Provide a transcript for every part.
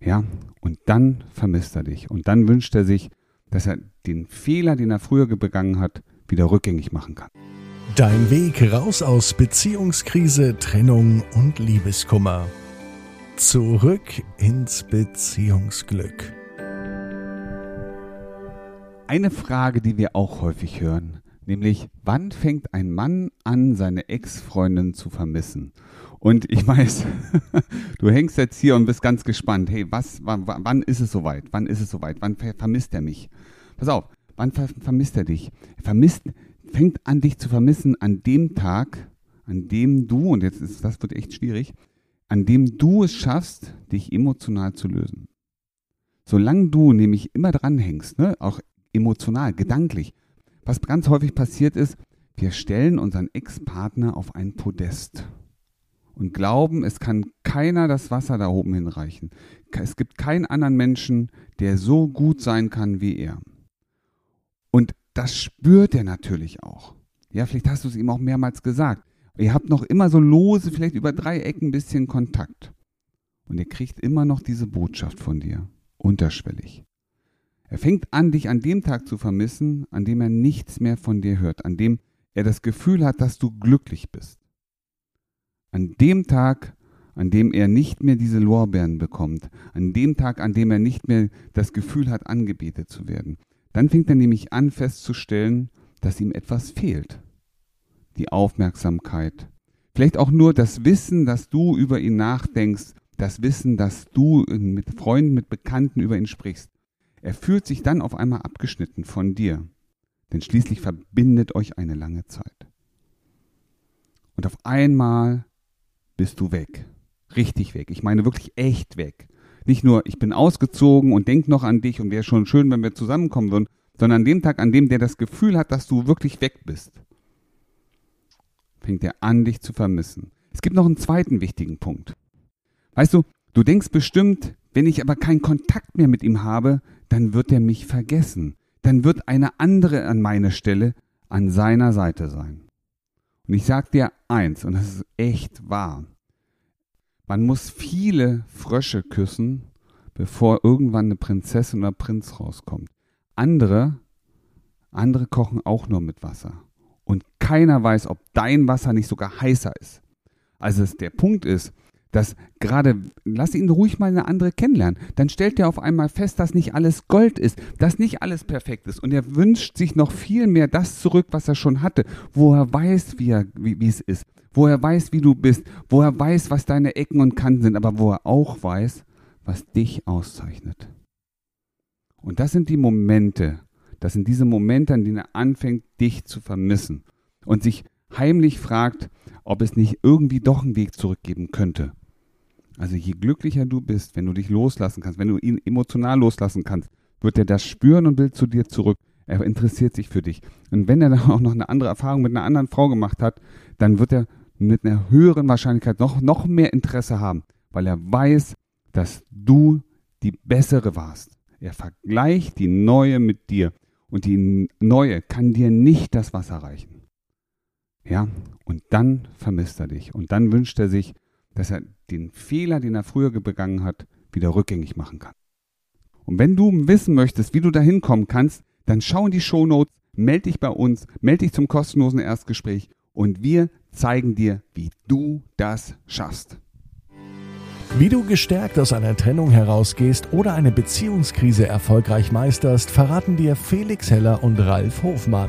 Ja, und dann vermisst er dich. Und dann wünscht er sich, dass er den Fehler, den er früher begangen hat, wieder rückgängig machen kann. Dein Weg raus aus Beziehungskrise, Trennung und Liebeskummer. Zurück ins Beziehungsglück. Eine Frage, die wir auch häufig hören, nämlich wann fängt ein Mann an, seine Ex-Freundin zu vermissen? Und ich weiß, du hängst jetzt hier und bist ganz gespannt. Hey, was, wann, ist es soweit? Wann ist es soweit? Wann vermisst er mich? Pass auf, wann ver vermisst er dich? Er vermisst, fängt an, dich zu vermissen an dem Tag, an dem du, und jetzt ist das wird echt schwierig, an dem du es schaffst, dich emotional zu lösen. Solange du nämlich immer dranhängst, ne, auch emotional, gedanklich, was ganz häufig passiert ist, wir stellen unseren Ex-Partner auf ein Podest und glauben, es kann keiner das Wasser da oben hinreichen. Es gibt keinen anderen Menschen, der so gut sein kann wie er. Und das spürt er natürlich auch. Ja, vielleicht hast du es ihm auch mehrmals gesagt. Ihr habt noch immer so lose, vielleicht über drei Ecken ein bisschen Kontakt. Und er kriegt immer noch diese Botschaft von dir, unterschwellig. Er fängt an, dich an dem Tag zu vermissen, an dem er nichts mehr von dir hört, an dem er das Gefühl hat, dass du glücklich bist an dem Tag, an dem er nicht mehr diese Lorbeeren bekommt, an dem Tag, an dem er nicht mehr das Gefühl hat, angebetet zu werden, dann fängt er nämlich an festzustellen, dass ihm etwas fehlt. Die Aufmerksamkeit. Vielleicht auch nur das Wissen, dass du über ihn nachdenkst, das Wissen, dass du mit Freunden, mit Bekannten über ihn sprichst. Er fühlt sich dann auf einmal abgeschnitten von dir, denn schließlich verbindet euch eine lange Zeit. Und auf einmal bist du weg. Richtig weg. Ich meine wirklich echt weg. Nicht nur, ich bin ausgezogen und denk noch an dich und wäre schon schön, wenn wir zusammenkommen würden, sondern an dem Tag, an dem der das Gefühl hat, dass du wirklich weg bist, fängt er an, dich zu vermissen. Es gibt noch einen zweiten wichtigen Punkt. Weißt du, du denkst bestimmt, wenn ich aber keinen Kontakt mehr mit ihm habe, dann wird er mich vergessen. Dann wird eine andere an meiner Stelle an seiner Seite sein. Und ich sag dir eins, und das ist echt wahr. Man muss viele Frösche küssen, bevor irgendwann eine Prinzessin oder Prinz rauskommt. Andere, andere kochen auch nur mit Wasser. Und keiner weiß, ob dein Wasser nicht sogar heißer ist. Also der Punkt ist, dass gerade, lass ihn ruhig mal eine andere kennenlernen, dann stellt er auf einmal fest, dass nicht alles Gold ist, dass nicht alles perfekt ist. Und er wünscht sich noch viel mehr das zurück, was er schon hatte, wo er weiß, wie, er, wie, wie es ist, wo er weiß, wie du bist, wo er weiß, was deine Ecken und Kanten sind, aber wo er auch weiß, was dich auszeichnet. Und das sind die Momente, das sind diese Momente, an denen er anfängt, dich zu vermissen. Und sich heimlich fragt, ob es nicht irgendwie doch einen Weg zurückgeben könnte. Also je glücklicher du bist, wenn du dich loslassen kannst, wenn du ihn emotional loslassen kannst, wird er das spüren und will zu dir zurück. Er interessiert sich für dich. Und wenn er dann auch noch eine andere Erfahrung mit einer anderen Frau gemacht hat, dann wird er mit einer höheren Wahrscheinlichkeit noch, noch mehr Interesse haben, weil er weiß, dass du die bessere warst. Er vergleicht die neue mit dir und die neue kann dir nicht das Wasser reichen. Ja, und dann vermisst er dich und dann wünscht er sich, dass er den Fehler, den er früher begangen hat, wieder rückgängig machen kann. Und wenn du wissen möchtest, wie du da hinkommen kannst, dann schau in die Shownotes, melde dich bei uns, melde dich zum kostenlosen Erstgespräch und wir zeigen dir, wie du das schaffst. Wie du gestärkt aus einer Trennung herausgehst oder eine Beziehungskrise erfolgreich meisterst, verraten dir Felix Heller und Ralf Hofmann.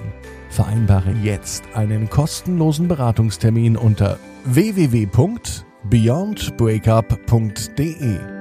Vereinbare jetzt einen kostenlosen Beratungstermin unter www beyondbreakup.de